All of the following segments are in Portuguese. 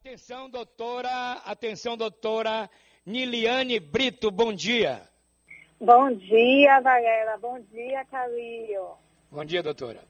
Atenção, doutora, atenção, doutora Niliane Brito, bom dia. Bom dia, Varela, bom dia, Calil. Bom dia, doutora.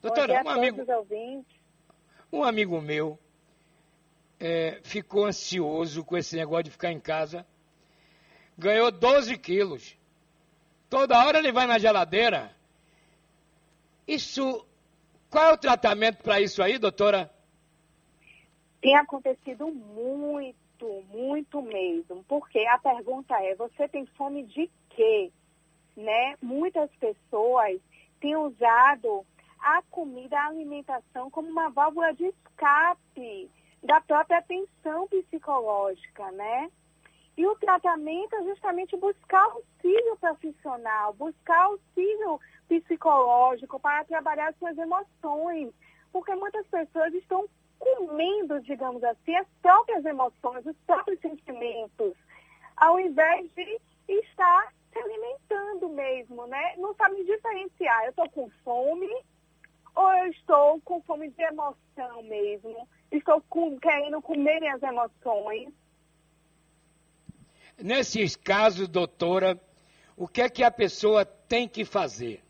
Doutora, dia um amigo, um amigo meu é, ficou ansioso com esse negócio de ficar em casa, ganhou 12 quilos. Toda hora ele vai na geladeira. Isso, qual é o tratamento para isso aí, doutora? Tem acontecido muito, muito mesmo. Porque a pergunta é: você tem fome de quê? Né? Muitas pessoas têm usado a comida, a alimentação como uma válvula de escape da própria tensão psicológica, né? E o tratamento é justamente buscar auxílio profissional, buscar auxílio psicológico para trabalhar suas emoções. Porque muitas pessoas estão comendo, digamos assim, as próprias emoções, os próprios sentimentos, ao invés de estar se alimentando mesmo, né? Não sabe diferenciar. Eu estou com fome ou eu estou com fome de emoção mesmo? Estou com, querendo comer minhas emoções? Nesses casos, doutora, o que é que a pessoa tem que fazer?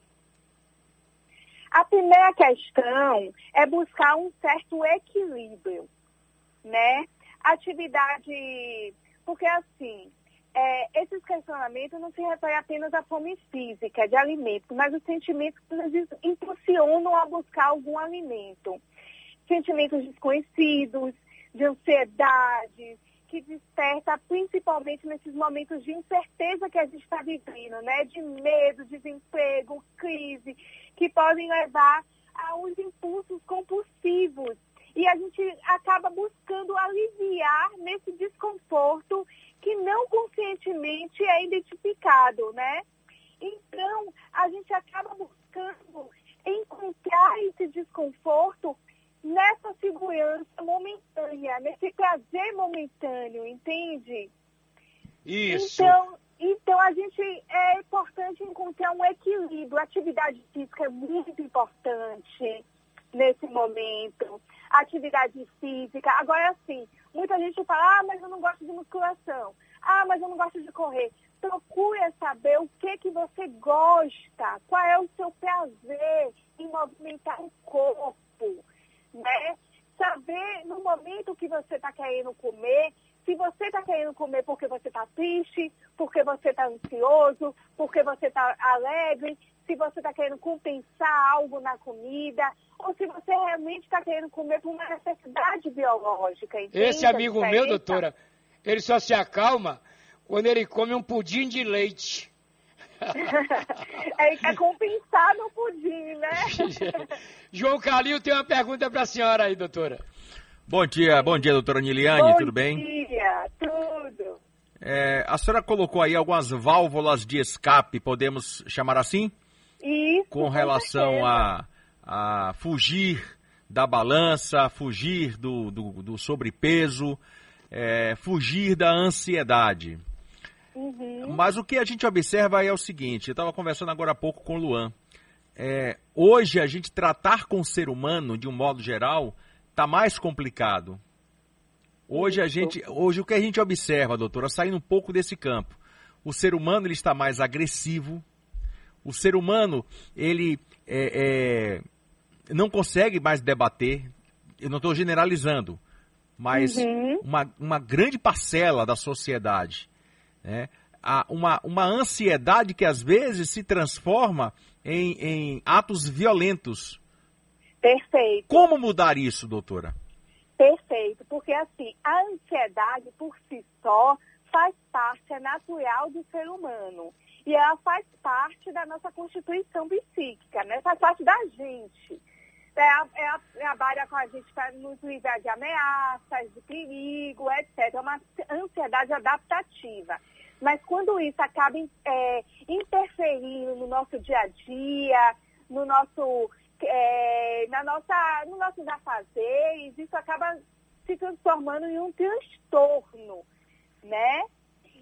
A primeira questão é buscar um certo equilíbrio, né? Atividade, porque assim, é, esses questionamentos não se referem apenas à fome física de alimento, mas os sentimentos que nos impulsionam a buscar algum alimento. Sentimentos desconhecidos, de ansiedade, que desperta principalmente nesses momentos de incerteza que a gente está vivendo, né? De medo, desemprego, crise, que podem levar a uns impulsos compulsivos. E a gente acaba buscando aliviar nesse desconforto que não conscientemente é identificado, né? Então, a gente acaba buscando encontrar esse desconforto nessa segurança momentânea, nesse prazer entende? Isso. Então, então a gente é importante encontrar um equilíbrio. A atividade física é muito importante nesse momento. A atividade física. Agora sim, muita gente fala, ah, mas eu não gosto de musculação. Ah, mas eu não gosto de correr. Procure saber o que, que você gosta, qual é o seu prazer em movimentar o corpo né? Saber no momento que você está querendo comer, se você está querendo comer porque você está triste, porque você está ansioso, porque você está alegre, se você está querendo compensar algo na comida, ou se você realmente está querendo comer por uma necessidade biológica. Esse amigo meu, doutora, ele só se acalma quando ele come um pudim de leite. é, é compensar no pudim, né? João Calil tem uma pergunta para a senhora aí, doutora. Bom dia, bom dia, doutora Niliane, bom tudo bem? Bom dia. É, a senhora colocou aí algumas válvulas de escape, podemos chamar assim? Isso. Com relação a, a fugir da balança, fugir do, do, do sobrepeso, é, fugir da ansiedade. Uhum. Mas o que a gente observa é o seguinte: eu estava conversando agora há pouco com o Luan. É, hoje a gente tratar com o ser humano, de um modo geral, está mais complicado. Hoje a gente, hoje o que a gente observa, doutora, saindo um pouco desse campo, o ser humano ele está mais agressivo. O ser humano ele é, é, não consegue mais debater. Eu não estou generalizando, mas uhum. uma, uma grande parcela da sociedade né? uma, uma ansiedade que às vezes se transforma em, em atos violentos. Perfeito. Como mudar isso, doutora? Perfeito, porque assim, a ansiedade por si só faz parte, é natural do ser humano. E ela faz parte da nossa constituição psíquica, né? Faz parte da gente. É a, é trabalha com a gente para nos livrar de ameaças, de perigo, etc. É uma ansiedade adaptativa. Mas quando isso acaba é, interferindo no nosso dia a dia, no nosso, é, na nossa, no nossos afazeres, isso acaba se transformando em um transtorno, né?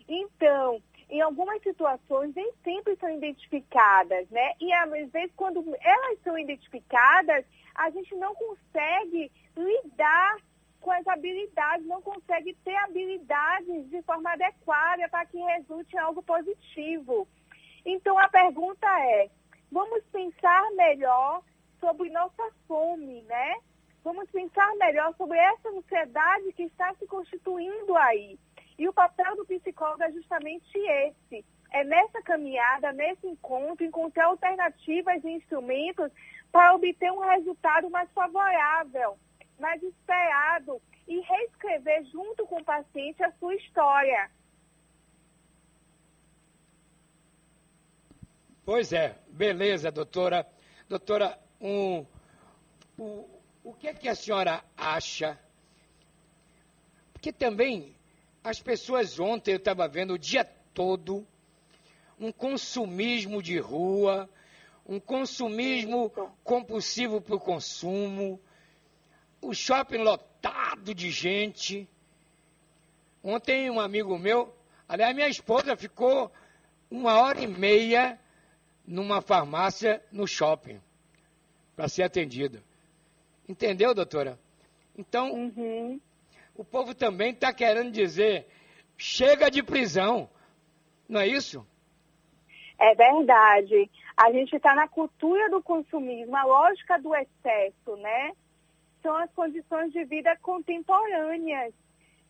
Então, em algumas situações nem sempre são identificadas, né? E às vezes quando elas são identificadas, a gente não consegue lidar com as habilidades, não consegue ter habilidades de forma adequada para que resulte em algo positivo. Então a pergunta é, vamos pensar melhor sobre nossa fome, né? Vamos pensar melhor sobre essa ansiedade que está se constituindo aí. E o papel do psicólogo é justamente esse. É nessa caminhada, nesse encontro, encontrar alternativas e instrumentos para obter um resultado mais favorável, mais esperado e reescrever junto com o paciente a sua história. Pois é, beleza, doutora. Doutora, um, o, o que é que a senhora acha? Porque também as pessoas ontem, eu estava vendo o dia todo, um consumismo de rua, um consumismo compulsivo para o consumo, o shopping lotado de gente. Ontem um amigo meu, aliás, minha esposa ficou uma hora e meia numa farmácia no shopping para ser atendida. Entendeu, doutora? Então, uhum. o povo também está querendo dizer, chega de prisão. Não é isso? É verdade. A gente está na cultura do consumismo, a lógica do excesso, né? São as condições de vida contemporâneas.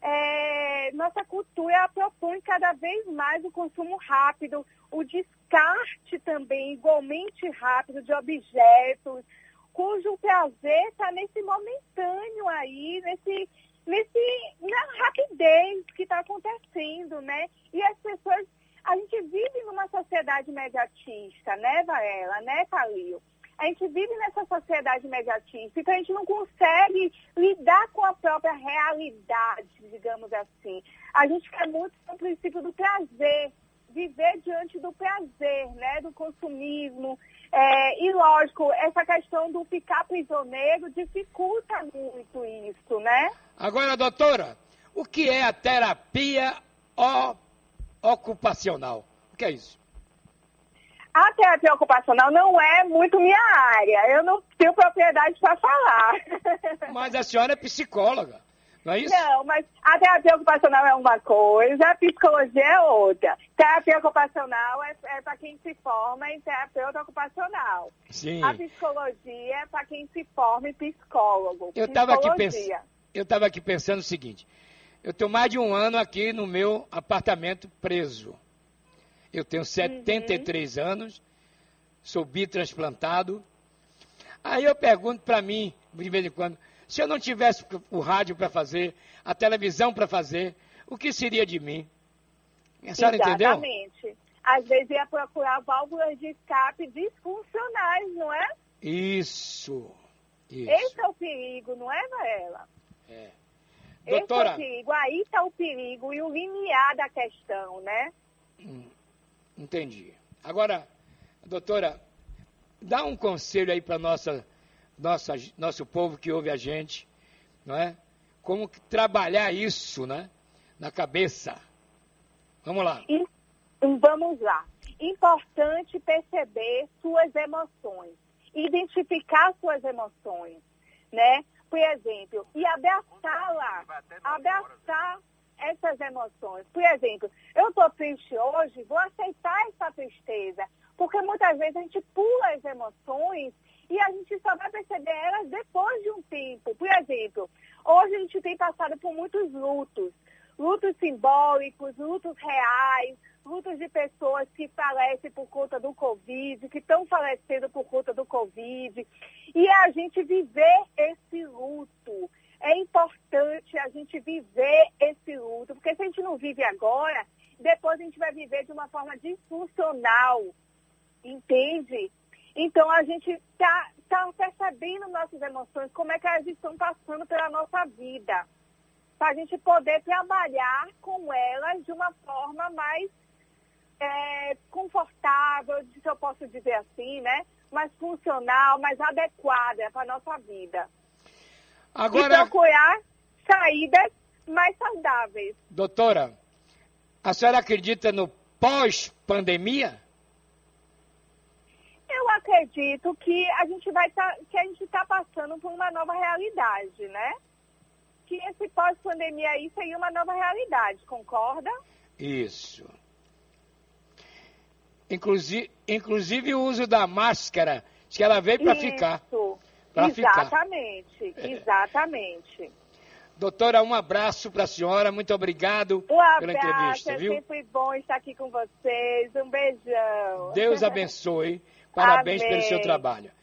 É, nossa cultura propõe cada vez mais o consumo rápido, o descarte também igualmente rápido de objetos, cujo prazer está nesse momentâneo aí, nesse, nesse, na rapidez que está acontecendo, né? E as pessoas a gente vive numa sociedade mediatista, né, Varela, né, Calil? A gente vive nessa sociedade mediatista, então a gente não consegue lidar com a própria realidade, digamos assim. A gente quer muito o princípio do prazer, viver diante do prazer, né, do consumismo. É, e, lógico, essa questão do ficar prisioneiro dificulta muito isso, né? Agora, doutora, o que é a terapia ocupacional. O que é isso? A terapia ocupacional não é muito minha área. Eu não tenho propriedade para falar. Mas a senhora é psicóloga, não é isso? Não, mas a terapia ocupacional é uma coisa, a psicologia é outra. Terapia ocupacional é, é para quem se forma em terapeuta ocupacional. Sim. A psicologia é para quem se forma em psicólogo. Eu estava aqui, pens... aqui pensando o seguinte: eu tenho mais de um ano aqui no meu apartamento preso. Eu tenho 73 uhum. anos, sou bitransplantado. Aí eu pergunto para mim, de vez em quando, se eu não tivesse o rádio para fazer, a televisão para fazer, o que seria de mim? A senhora Exatamente. entendeu? Exatamente. Às vezes ia procurar válvulas de escape disfuncionais, não é? Isso. Isso. Esse é o perigo, não é, Varela? É. Doutora... Esse é o perigo, aí está o perigo e o limiar da questão, né? Hum, entendi. Agora, doutora, dá um conselho aí para nossa, nossa, nosso povo que ouve a gente, não é? Como trabalhar isso, né? Na cabeça. Vamos lá. Vamos lá. Importante perceber suas emoções, identificar suas emoções, né? por exemplo, e abraçá-la, abraçar essas emoções. Por exemplo, eu estou triste hoje, vou aceitar essa tristeza, porque muitas vezes a gente pula as emoções e a gente só vai perceber elas depois de um tempo. Por exemplo, hoje a gente tem passado por muitos lutos, lutos simbólicos, lutos reais, lutos de pessoas que falecem por conta do Covid, que estão falecendo por conta do Covid. E é a gente viver esse luto. É importante a gente viver esse luto, porque se a gente não vive agora, depois a gente vai viver de uma forma disfuncional. Entende? Então a gente está tá percebendo nossas emoções, como é que elas estão passando pela nossa vida. Para a gente poder trabalhar com elas de uma forma mais é, confortável, se eu posso dizer assim, né? Mais funcional, mais adequada para a nossa vida. Agora... E procurar saídas mais saudáveis. Doutora, a senhora acredita no pós-pandemia? Acredito que a gente vai tá, que a gente está passando por uma nova realidade, né? que esse pós-pandemia aí seria uma nova realidade, concorda? Isso. Inclusive, inclusive o uso da máscara, que ela veio para ficar. Isso. Exatamente, ficar. exatamente. Doutora, um abraço para a senhora, muito obrigado Um pela abraço, entrevista, é viu? sempre bom estar aqui com vocês. Um beijão. Deus abençoe. Parabéns pelo Amém. seu trabalho.